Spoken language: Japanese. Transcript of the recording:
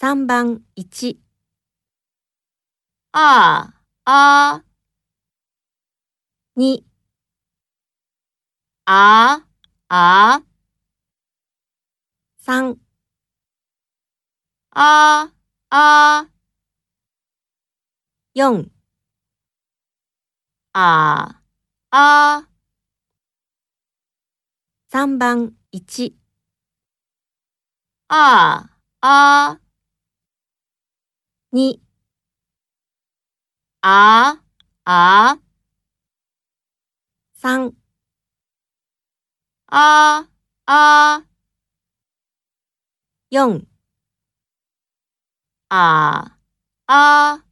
3番1、ああ、2、ああ、3、ああ、4、ああ、3番1、ああ、に、あ、あ、三、あ、あ、四、あ、あ、